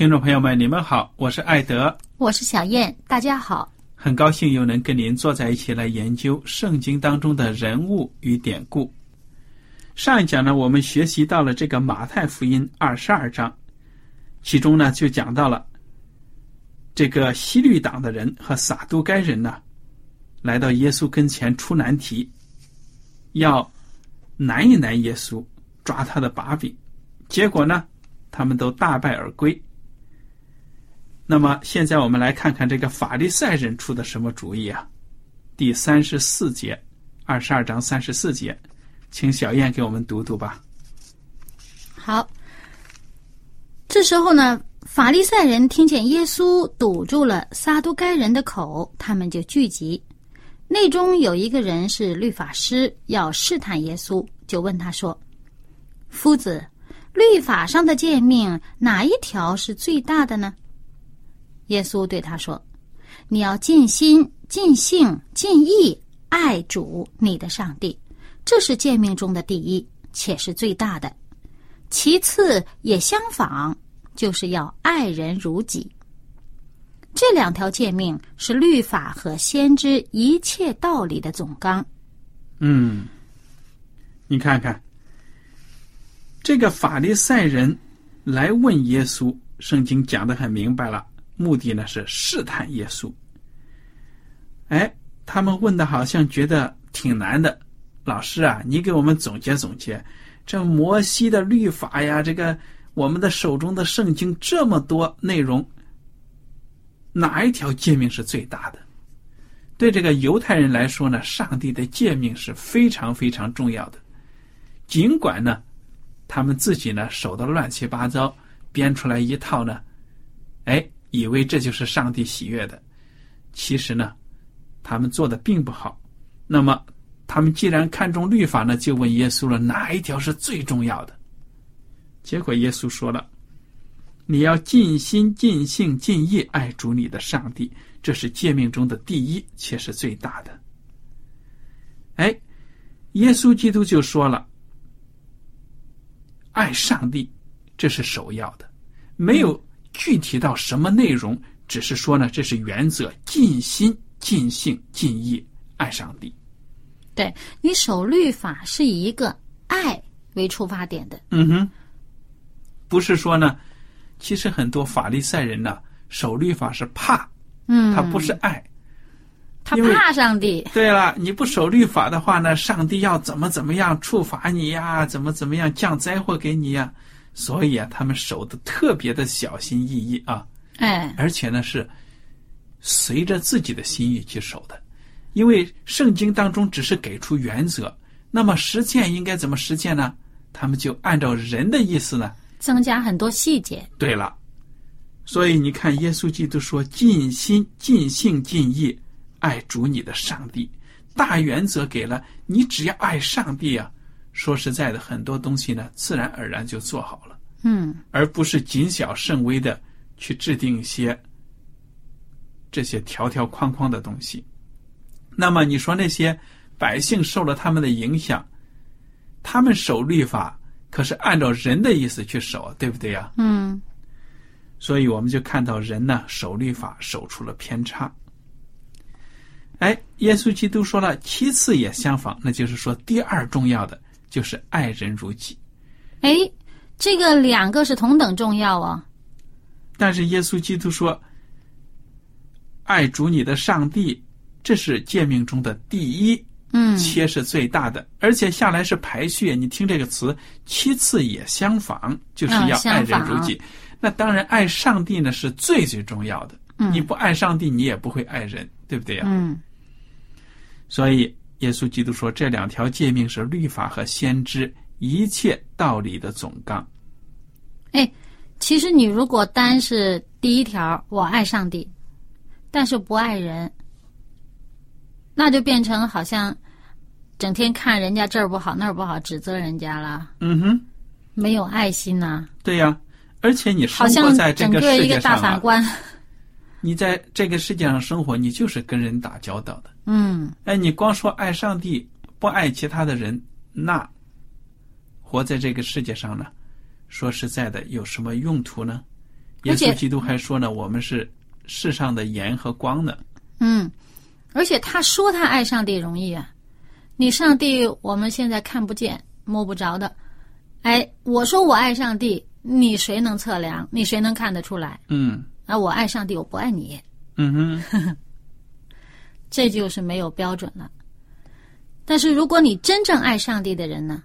听众朋友们，你们好，我是艾德，我是小燕，大家好，很高兴又能跟您坐在一起来研究圣经当中的人物与典故。上一讲呢，我们学习到了这个马太福音二十二章，其中呢就讲到了这个西律党的人和撒都该人呢，来到耶稣跟前出难题，要难一难耶稣，抓他的把柄，结果呢，他们都大败而归。那么现在我们来看看这个法利赛人出的什么主意啊？第三十四节，二十二章三十四节。请小燕给我们读读吧。好，这时候呢，法利赛人听见耶稣堵住了撒都该人的口，他们就聚集。内中有一个人是律法师，要试探耶稣，就问他说：“夫子，律法上的诫命哪一条是最大的呢？”耶稣对他说：“你要尽心、尽性、尽意爱主你的上帝。”这是诫命中的第一，且是最大的。其次也相仿，就是要爱人如己。这两条诫命是律法和先知一切道理的总纲。嗯，你看看，这个法利赛人来问耶稣，圣经讲的很明白了，目的呢是试探耶稣。哎，他们问的好像觉得挺难的。老师啊，你给我们总结总结，这摩西的律法呀，这个我们的手中的圣经这么多内容，哪一条诫命是最大的？对这个犹太人来说呢，上帝的诫命是非常非常重要的。尽管呢，他们自己呢守的乱七八糟，编出来一套呢，哎，以为这就是上帝喜悦的，其实呢，他们做的并不好。那么。他们既然看重律法呢，就问耶稣了：哪一条是最重要的？结果耶稣说了：“你要尽心、尽性、尽意爱主你的上帝，这是诫命中的第一，且是最大的。”哎，耶稣基督就说了：“爱上帝，这是首要的，没有具体到什么内容，只是说呢，这是原则：尽心、尽性、尽意爱上帝。”对你守律法是以一个爱为出发点的。嗯哼，不是说呢，其实很多法利赛人呢守律法是怕，嗯，他不是爱，他怕上帝。对了，你不守律法的话呢，上帝要怎么怎么样处罚你呀？怎么怎么样降灾祸给你呀？所以啊，他们守的特别的小心翼翼啊。哎，而且呢是随着自己的心意去守的。因为圣经当中只是给出原则，那么实践应该怎么实践呢？他们就按照人的意思呢，增加很多细节。对了，所以你看，耶稣基督说：“尽心、尽性、尽意爱主你的上帝。”大原则给了你，只要爱上帝啊。说实在的，很多东西呢，自然而然就做好了，嗯而不是谨小慎微的去制定一些这些条条框框的东西。那么你说那些百姓受了他们的影响，他们守律法，可是按照人的意思去守，对不对呀？嗯所以我们就看到人呢守律法守出了偏差。哎，耶稣基督说了，其次也相仿，那就是说第二重要的就是爱人如己。哎，这个两个是同等重要啊。但是耶稣基督说，爱主你的上帝，这是诫命中的第一，嗯切是最大的，而且下来是排序。你听这个词，其次也相仿，就是嗯要爱人如己。那当然，爱上帝呢是最最重要的。嗯你不爱上帝，你也不会爱人，对不对呀？嗯所以，耶稣基督说，这两条诫命是律法和先知一切道理的总纲。哎，其实你如果单是第一条，我爱上帝，但是不爱人，那就变成好像整天看人家这儿不好那儿不好，指责人家了，嗯哼，没有爱心呐、对呀。而且你生好像活在这整个世一个大法官。你在这个世界上生活，你就是跟人打交道的。嗯哎，你光说爱上帝，不爱其他的人，那活在这个世界上呢，说实在的，有什么用途呢？耶稣基督还说呢，我们是世上的盐和光呢。嗯，而且他说他爱上帝容易啊，你上帝我们现在看不见摸不着的，哎，我说我爱上帝，你谁能测量？你谁能看得出来？嗯啊，我爱上帝，我不爱你，嗯哼，这就是没有标准了。但是如果你真正爱上帝的人呢，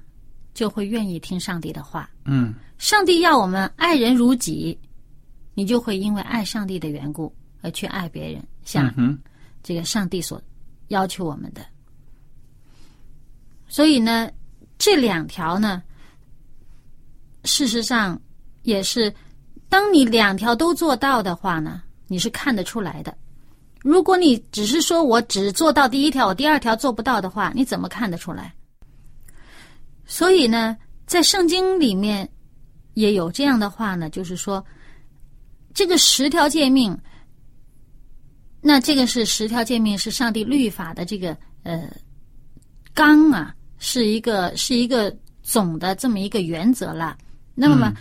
就会愿意听上帝的话。嗯上帝要我们爱人如己，你就会因为爱上帝的缘故而去爱别人，像这个上帝所要求我们的。所以呢，这两条呢，事实上也是，当你两条都做到的话呢，你是看得出来的。如果你只是说我只做到第一条，我第二条做不到的话，你怎么看得出来？所以呢，在圣经里面也有这样的话呢，就是说，这个十条诫命，那这个是十条诫命是上帝律法的这个呃纲啊，是一个是一个总的这么一个原则了。那么，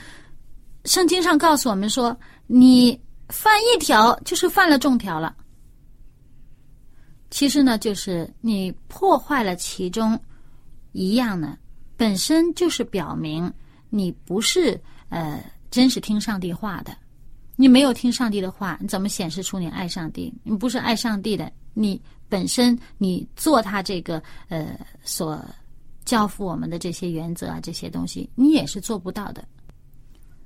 圣经上告诉我们说，你犯一条就是犯了众条了。其实呢，就是你破坏了其中一样呢，本身就是表明你不是呃真是听上帝话的。你没有听上帝的话，你怎么显示出你爱上帝？你不是爱上帝的，你本身你做他这个呃所交付我们的这些原则啊，这些东西，你也是做不到的。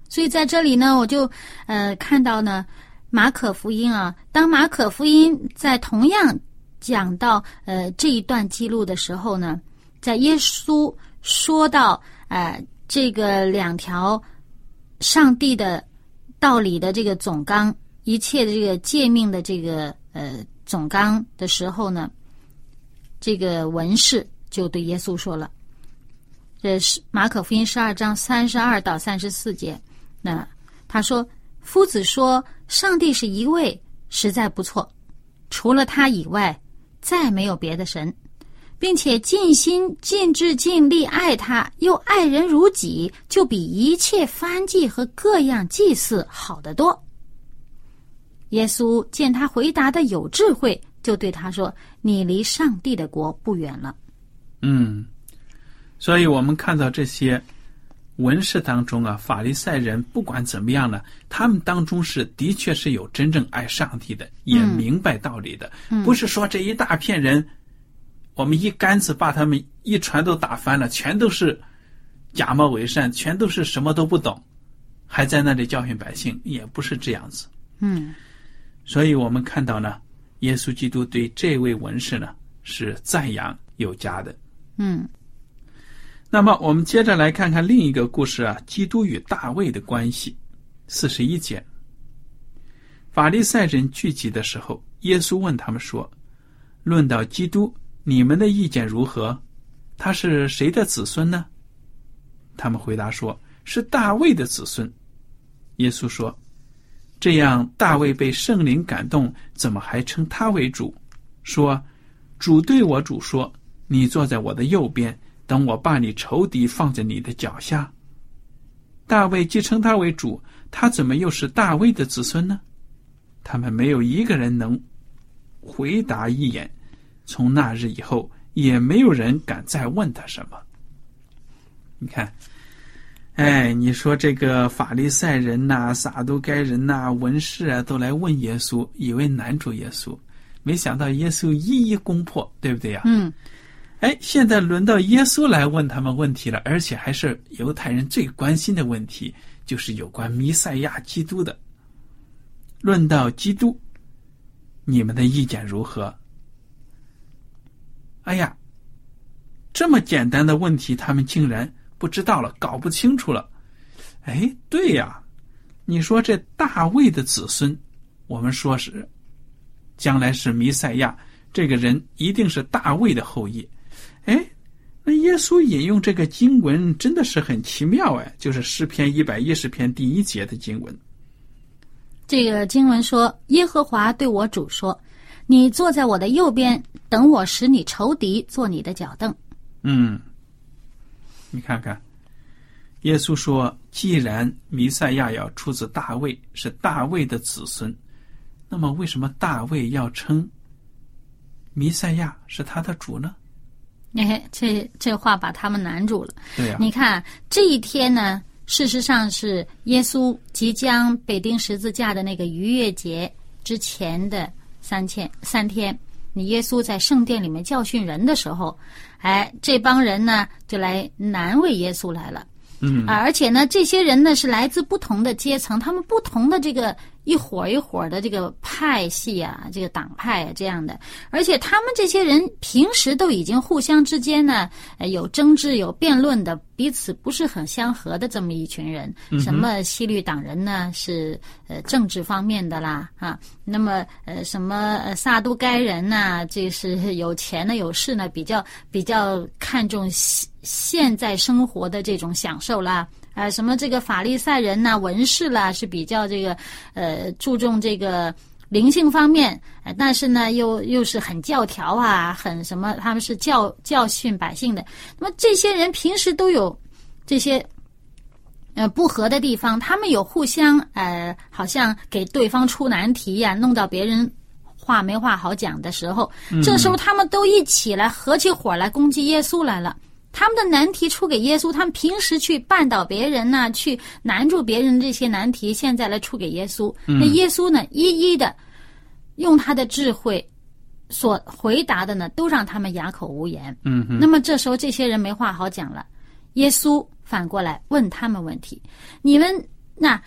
所以在这里呢，我就呃看到呢，马可福音啊，当马可福音在同样讲到呃这一段记录的时候呢，在耶稣说到呃这个两条上帝的道理的这个总纲，一切的这个诫命的这个呃总纲的时候呢，这个文士就对耶稣说了，这是马可福音十二章三十二到三十四节。那他说：“夫子说，上帝是一位，实在不错，除了他以外，再没有别的神，并且尽心、尽志、尽力爱他，又爱人如己，就比一切燔祭和各样祭祀好得多。”耶稣见他回答的有智慧，就对他说：“你离上帝的国不远了。嗯，所以我们看到这些文士当中啊，法利赛人不管怎么样呢，他们当中是的确是有真正爱上帝的，也明白道理的，不是说这一大片人，我们一竿子把他们一船都打翻了，全都是假冒伪善，全都是什么都不懂，还在那里教训百姓，也不是这样子。”嗯所以我们看到呢，耶稣基督对这位文士呢是赞扬有加的。嗯那么我们接着来看看另一个故事啊，基督与大卫的关系。四十一节，法利赛人聚集的时候，耶稣问他们说：“论到基督，你们的意见如何？他是谁的子孙呢？”他们回答说：“是大卫的子孙。”耶稣说：“这样，大卫被圣灵感动，怎么还称他为主？说，主对我主说：‘你坐在我的右边，等我把你仇敌放在你的脚下。’大卫既称他为主，他怎么又是大卫的子孙呢？他们没有一个人能回答一眼。从那日以后，也没有人敢再问他什么。你看。”哎，你说这个法利赛人呐、撒都该人呐、文士啊，都来问耶稣，以为难住耶稣，没想到耶稣一一攻破，对不对呀？嗯。哎，现在轮到耶稣来问他们问题了，而且还是犹太人最关心的问题，就是有关弥赛亚基督的。论到基督，你们的意见如何？哎呀，这么简单的问题，他们竟然。不知道了，搞不清楚了。哎，对呀，你说这大卫的子孙，我们说是将来是弥赛亚，这个人一定是大卫的后裔。哎，那耶稣引用这个经文真的是很奇妙哎，就是诗篇一百一十篇第一节的经文。这个经文说：“耶和华对我主说，你坐在我的右边，等我使你仇敌做你的脚凳。”嗯。你看看，耶稣说：“既然弥赛亚要出自大卫，是大卫的子孙，那么为什么大卫要称弥赛亚是他的主呢？”哎，这这话把他们难住了。对呀，你看这一天呢，事实上是耶稣即将被钉十字架的那个逾越节之前的三天三天。你耶稣在圣殿里面教训人的时候。哎，这帮人呢，就来难为耶稣来了。嗯，而且呢，这些人呢是来自不同的阶层，他们不同的这个一伙一伙的这个派系啊，这个党派啊这样的，而且他们这些人平时都已经互相之间呢有争执、有辩论的，彼此不是很相合的这么一群人。什么西律党人呢？是呃政治方面的啦啊，那么呃什么呃萨都该人呢？这是 有钱的有势呢，比较比较看重。现在生活的这种享受啦，啊，什么这个法利赛人呐、文士啦，是比较这个呃注重这个灵性方面，但是呢又又是很教条啊，很什么，他们是教教训百姓的。那么这些人平时都有这些呃不和的地方，他们有互相呃，好像给对方出难题呀，弄到别人话没话好讲的时候，这时候他们都一起来合起伙来攻击耶稣来了。他们的难题出给耶稣，他们平时去绊倒别人呐，去难住别人这些难题，现在来出给耶稣。那耶稣呢，一一的用他的智慧所回答的呢，都让他们哑口无言。嗯，那么这时候这些人没话好讲了，耶稣反过来问他们问题：你们那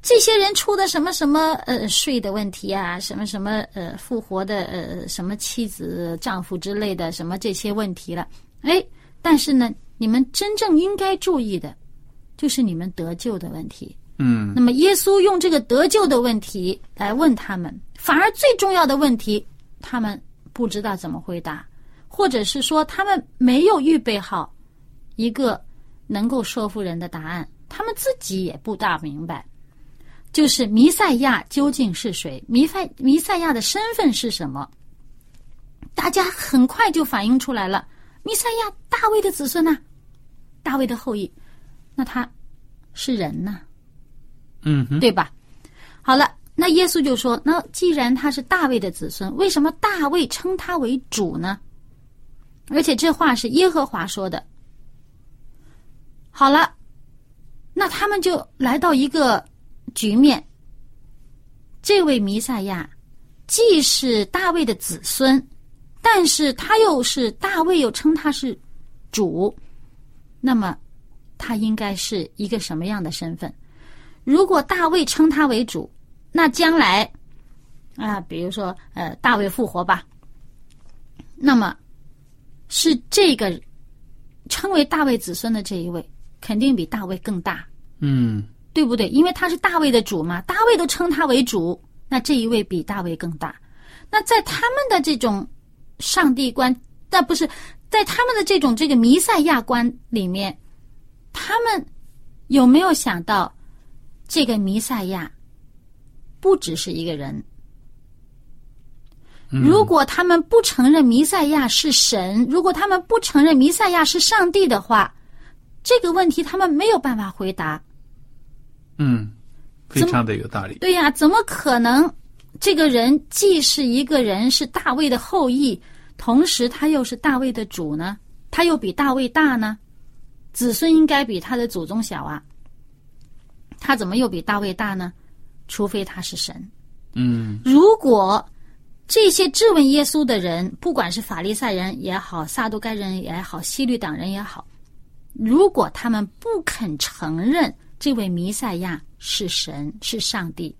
这些人出的什么什么呃税的问题啊，什么什么呃复活的呃什么妻子丈夫之类的什么这些问题了？哎。但是呢，你们真正应该注意的，就是你们得救的问题。嗯。那么耶稣用这个得救的问题来问他们，反而最重要的问题，他们不知道怎么回答，或者是说他们没有预备好一个能够说服人的答案，他们自己也不大明白，就是弥赛亚究竟是谁？弥赛弥赛亚的身份是什么？大家很快就反映出来了。弥赛亚，大卫的子孙呐，大卫的后裔，那他是人呐，嗯，对吧？好了，那耶稣就说：“那既然他是大卫的子孙，为什么大卫称他为主呢？而且这话是耶和华说的。”好了，那他们就来到一个局面：这位弥赛亚既是大卫的子孙。但是他又是大卫，又称他是主，那么他应该是一个什么样的身份？如果大卫称他为主，那将来啊，比如说呃，大卫复活吧，那么是这个称为大卫子孙的这一位，肯定比大卫更大，嗯，对不对？因为他是大卫的主嘛，大卫都称他为主，那这一位比大卫更大。那在他们的这种。上帝观但不是在他们的这种这个弥赛亚观里面，他们有没有想到，这个弥赛亚不只是一个人？如果他们不承认弥赛亚是神，如果他们不承认弥赛亚是上帝的话，这个问题他们没有办法回答。嗯，非常的有道理。对呀，怎么可能？这个人既是一个人，是大卫的后裔，同时他又是大卫的主呢？他又比大卫大呢？子孙应该比他的祖宗小啊？他怎么又比大卫大呢？除非他是神。嗯，如果这些质问耶稣的人，不管是法利赛人也好，撒都该人也好，西律党人也好，如果他们不肯承认这位弥赛亚是神，是上帝。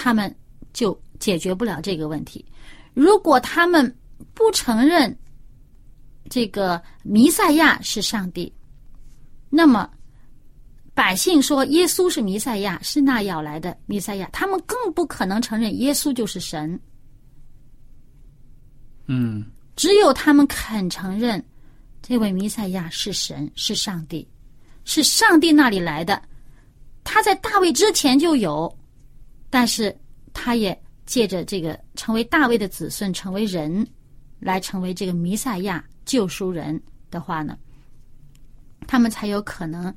他们就解决不了这个问题。如果他们不承认这个弥赛亚是上帝，那么百姓说耶稣是弥赛亚，是那要来的弥赛亚，他们更不可能承认耶稣就是神。嗯，只有他们肯承认这位弥赛亚是神，是上帝，是上帝那里来的，他在大卫之前就有。但是，他也借着这个成为大卫的子孙，成为人，来成为这个弥赛亚救赎人的话呢，他们才有可能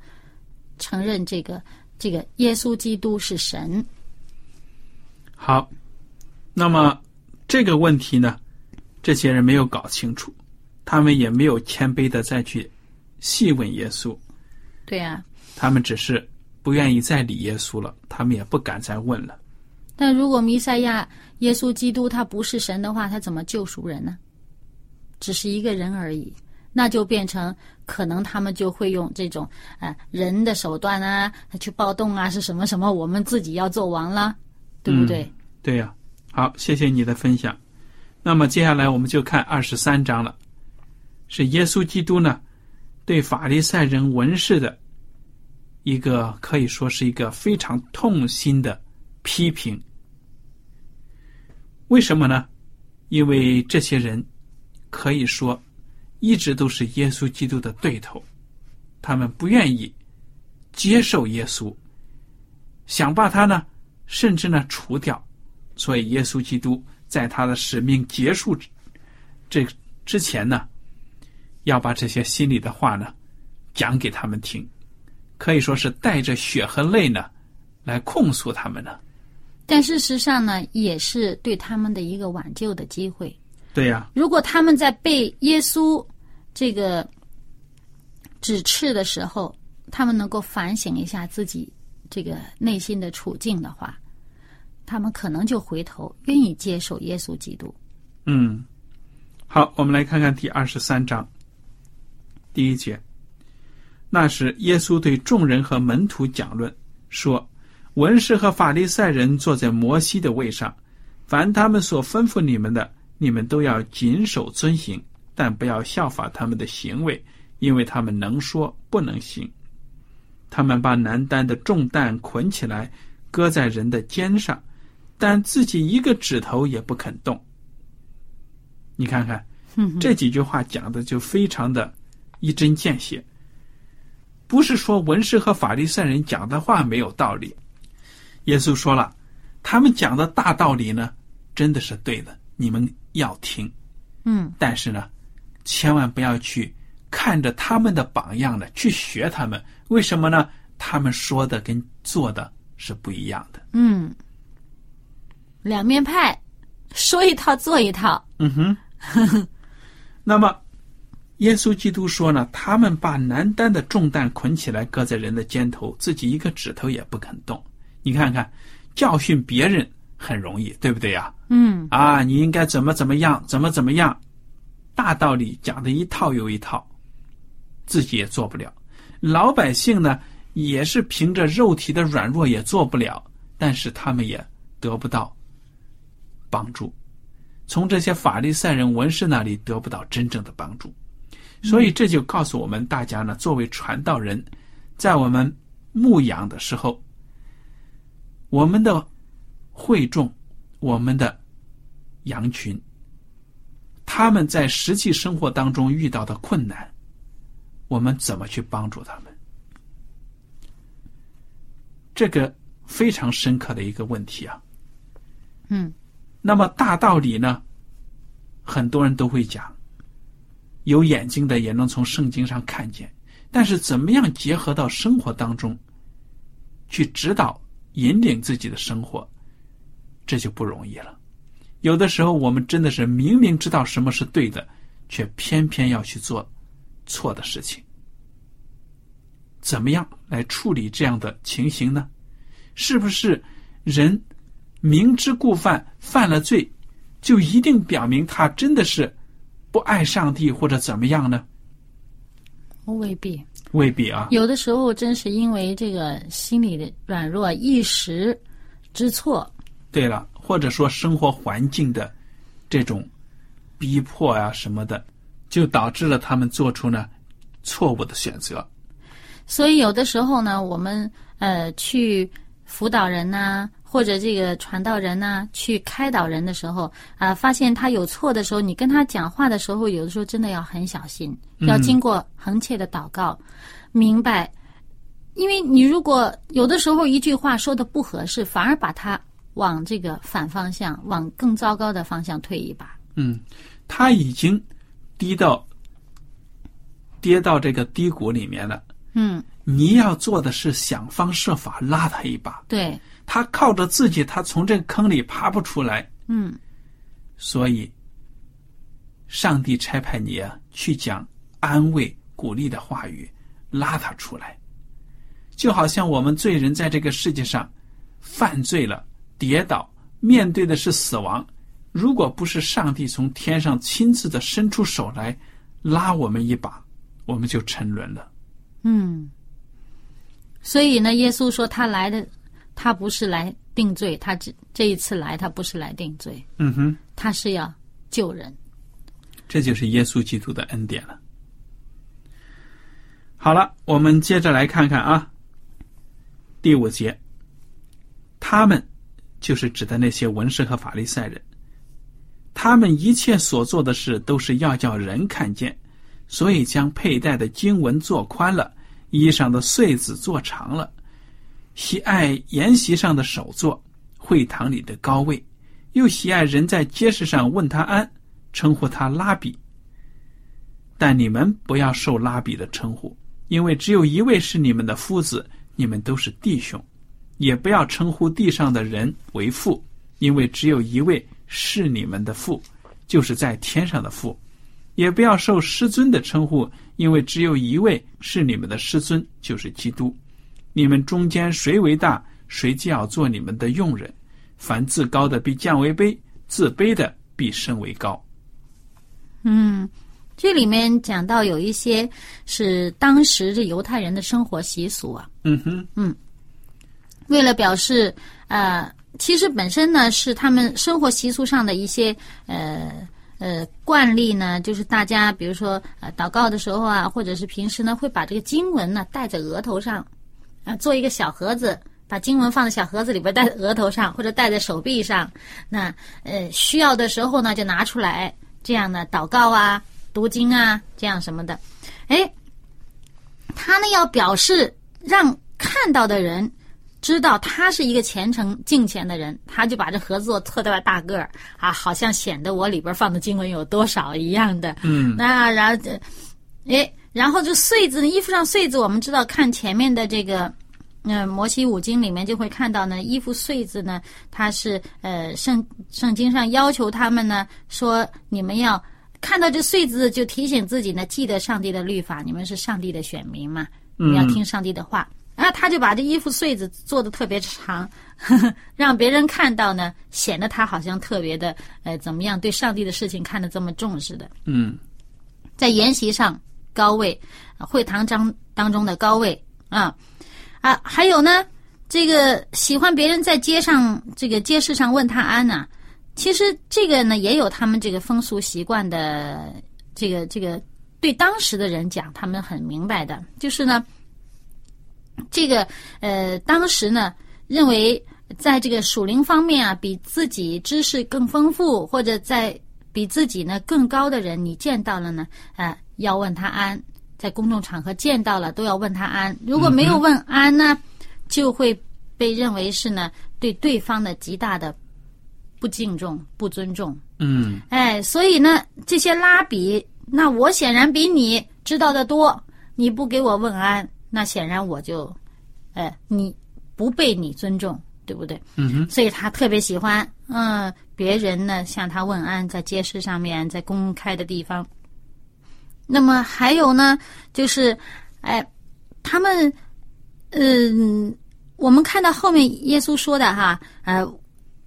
承认这个这个耶稣基督是神。好，那么这个问题呢，这些人没有搞清楚，他们也没有谦卑的再去细问耶稣。对呀，他们只是不愿意再理耶稣了，他们也不敢再问了。但如果弥赛亚耶稣基督他不是神的话，他怎么救赎人呢？只是一个人而已，那就变成可能他们就会用这种呃人的手段啊，去暴动啊，是什么什么，我们自己要做王了，对不对？对呀。好，谢谢你的分享。那么接下来我们就看二十三章了，是耶稣基督呢对法利赛人文士的一个可以说是一个非常痛心的。批评，为什么呢？因为这些人可以说一直都是耶稣基督的对头，他们不愿意接受耶稣，想把他呢，甚至呢除掉。所以耶稣基督在他的使命结束这之前呢，要把这些心里的话呢讲给他们听，可以说是带着血和泪呢来控诉他们呢。但事实上呢，也是对他们的一个挽救的机会。对呀，如果他们在被耶稣这个指斥的时候，他们能够反省一下自己这个内心的处境的话，他们可能就回头愿意接受耶稣基督。嗯，好，我们来看看第二十三章第一节。那时，耶稣对众人和门徒讲论说。文士和法利赛人坐在摩西的位上，凡他们所吩咐你们的，你们都要谨守遵行，但不要效法他们的行为，因为他们能说不能行。他们把难担的重担捆起来，搁在人的肩上，但自己一个指头也不肯动。你看看，这几句话讲的就非常的一针见血，不是说文士和法利赛人讲的话没有道理。耶稣说了，他们讲的大道理呢，真的是对的，你们要听。嗯，但是呢，千万不要去看着他们的榜样呢，去学他们。为什么呢？他们说的跟做的是不一样的。嗯，两面派，说一套做一套。嗯哼。那么，耶稣基督说呢，他们把难担的重担捆起来，搁在人的肩头，自己一个指头也不肯动。你看看，教训别人很容易，对不对呀？嗯。啊，你应该怎么怎么样，怎么怎么样，大道理讲的一套又一套，自己也做不了。老百姓呢，也是凭着肉体的软弱也做不了，但是他们也得不到帮助，从这些法利赛人、文士那里得不到真正的帮助。所以这就告诉我们大家呢，作为传道人，在我们牧养的时候。我们的会众，我们的羊群，他他们在实际生活当中遇到的困难，我们怎么去帮助他们？这个非常深刻的一个问题啊。嗯，那么大道理呢，很多人都会讲，有眼睛的也能从圣经上看见，但是怎么样结合到生活当中，去指导引领自己的生活，这就不容易了。有的时候，我们真的是明明知道什么是对的，却偏偏要去做错的事情。怎么样来处理这样的情形呢？是不是人明知故犯，犯了罪，就一定表明他真的是不爱上帝或者怎么样呢？未必，未必啊。有的时候真是因为这个心理的软弱、一时之错。对了。或者说生活环境的这种逼迫啊什么的，就导致了他们做出呢错误的选择。所以有的时候呢，我们呃去辅导人呐，或者这个传道人呐，去开导人的时候啊，发现他有错的时候，你跟他讲话的时候，有的时候真的要很小心，要经过恒切的祷告，明白，因为你如果有的时候一句话说的不合适，反而把他。往这个反方向，往更糟糕的方向推一把。嗯，他已经低到跌到这个低谷里面了。嗯，你要做的是想方设法拉他一把。对，他靠着自己，他从这个坑里爬不出来。嗯，所以上帝差派你啊，去讲安慰、鼓励的话语，拉他出来。就好像我们罪人在这个世界上犯罪了。跌倒，面对的是死亡。如果不是上帝从天上亲自的伸出手来拉我们一把，我们就沉沦了。嗯。所以呢，耶稣说他来的，他不是来定罪，他这这一次来，他不是来定罪。嗯哼，他是要救人。这就是耶稣基督的恩典了。好了，我们接着来看看啊，第五节，他们。就是指的那些文士和法利赛人，他们一切所做的事都是要叫人看见，所以将佩戴的经文做宽了，衣裳的穗子做长了，喜爱筵席上的首座，会堂里的高位，又喜爱人在街市上问他安，称呼他拉比。但你们不要受拉比的称呼，因为只有一位是你们的夫子，你们都是弟兄。也不要称呼地上的人为父，因为只有一位是你们的父，就是在天上的父。也不要受师尊的称呼，因为只有一位是你们的师尊，就是基督。你们中间谁为大，谁就要做你们的用人。凡自高的必降为卑，自卑的必升为高。嗯，这里面讲到有一些是当时这犹太人的生活习俗啊。嗯哼，嗯。为了表示，呃，其实本身呢是他们生活习俗上的一些呃呃惯例呢，就是大家比如说呃祷告的时候啊，或者是平时呢会把这个经文呢戴在额头上，啊做一个小盒子，把经文放在小盒子里边戴在额头上或者戴在手臂上，那呃需要的时候呢就拿出来，这样呢祷告啊、读经啊这样什么的，哎，他呢要表示让看到的人。知道他是一个虔诚敬虔的人，他就把这盒子做特别大个儿啊，好像显得我里边放的经文有多少一样的。嗯，那然后这，哎，然后这穗子，衣服上穗子，我们知道看前面的这个，嗯，摩西五经里面就会看到呢，衣服穗子呢，它是呃圣圣经上要求他们呢说，你们要看到这穗子就提醒自己呢，记得上帝的律法，你们是上帝的选民嘛，你要听上帝的话。然后他就把这衣服穗子做的特别长呵呵，让别人看到呢，显得他好像特别的呃怎么样，对上帝的事情看得这么重视的。嗯，在筵席上高位，会堂当当中的高位啊啊，还有呢，这个喜欢别人在街上这个街市上问他安呢，其实这个呢也有他们这个风俗习惯的这个这个对当时的人讲，他们很明白的，就是呢。这个呃，当时呢，认为在这个属灵方面啊，比自己知识更丰富，或者在比自己呢更高的人，你见到了呢，呃，要问他安，在公众场合见到了都要问他安。如果没有问安呢，就会被认为是呢对对方的极大的不敬重、不尊重。嗯哎，所以呢，这些拉比，那我显然比你知道的多。你不给我问安，那显然我就，哎，你不被你尊重，对不对？嗯哼，所以他特别喜欢，嗯，别人呢向他问安，在街市上面，在公开的地方。那么还有呢，就是，哎，他们，嗯，我们看到后面耶稣说的哈，呃，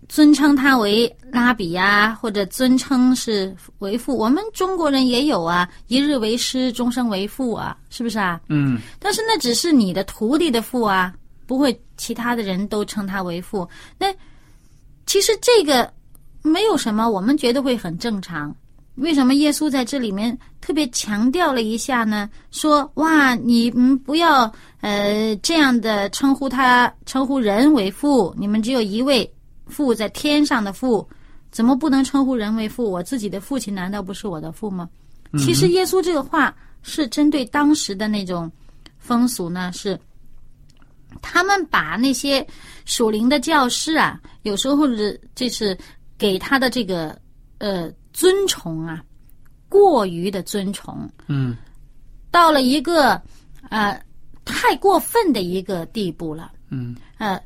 尊称他为拉比呀、或者尊称是为父，我们中国人也有啊，一日为师，终生为父啊，是不是啊？嗯但是那只是你的徒弟的父啊，不会其他的人都称他为父。那其实这个没有什么，我们觉得会很正常。为什么耶稣在这里面特别强调了一下呢？说哇，你们不要呃这样的称呼他，称呼人为父，你们只有一位父在天上的父，怎么不能称呼人为父？我自己的父亲难道不是我的父吗？其实耶稣这个话是针对当时的那种风俗呢，是他们把那些属灵的教师啊，有时候是这是给他的这个呃尊崇啊，过于的尊崇，嗯。到了一个呃太过分的一个地步了。嗯。呃，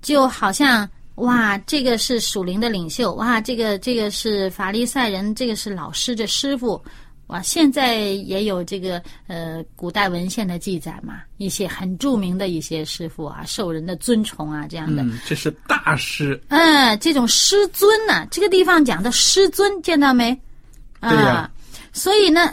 就好像哇，这个是属灵的领袖，哇，这个这个是法利赛人，这个是老师的师傅，哇，现在也有这个呃古代文献的记载嘛，一些很著名的一些师傅啊，受人的尊崇啊，这样的。嗯，这是大师，嗯，这种师尊呢、这个地方讲的师尊，见到没？啊，对呀所以呢，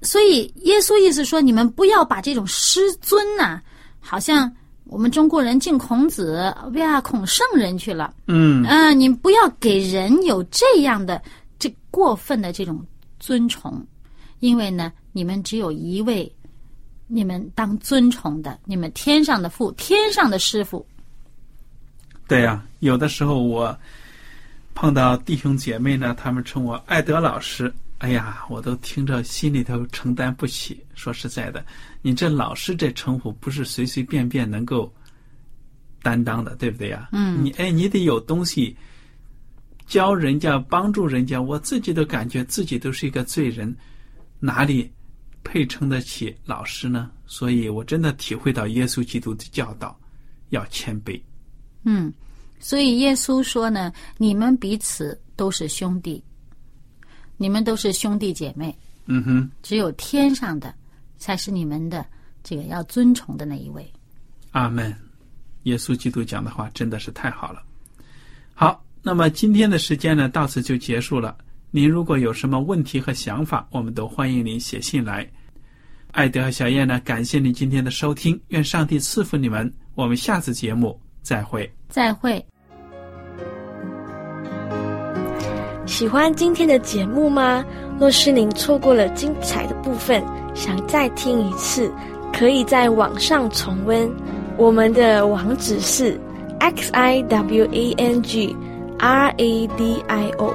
所以耶稣意思说，你们不要把这种师尊呐、好像我们中国人敬孔子，呀，孔圣人去了。嗯啊，你不要给人有这样的这过分的这种尊崇，因为呢，你们只有一位，你们当尊崇的，你们天上的父，天上的师傅。对呀、有的时候我碰到弟兄姐妹呢，他们称我爱德老师，哎呀，我都听着心里头承担不起。说实在的，你这老师这称呼不是随随便便能够担当的，对不对呀？嗯你哎，你得有东西教人家、帮助人家。我自己都感觉自己都是一个罪人，哪里配称得起老师呢？所以我真的体会到耶稣基督的教导，要谦卑。嗯，所以耶稣说呢，你们彼此都是兄弟，你们都是兄弟姐妹，嗯哼。只有天上的才是你们的这个要尊崇的那一位。阿门。耶稣基督讲的话真的是太好了。好，那么今天的时间呢，到此就结束了。您如果有什么问题和想法，我们都欢迎您写信来。艾德和小燕呢，感谢您今天的收听，愿上帝赐福你们。我们下次节目再会。再会。喜欢今天的节目吗？若是您错过了精彩的部分，想再听一次，可以在网上重温。我们的网址是 x i w a n g r a d i o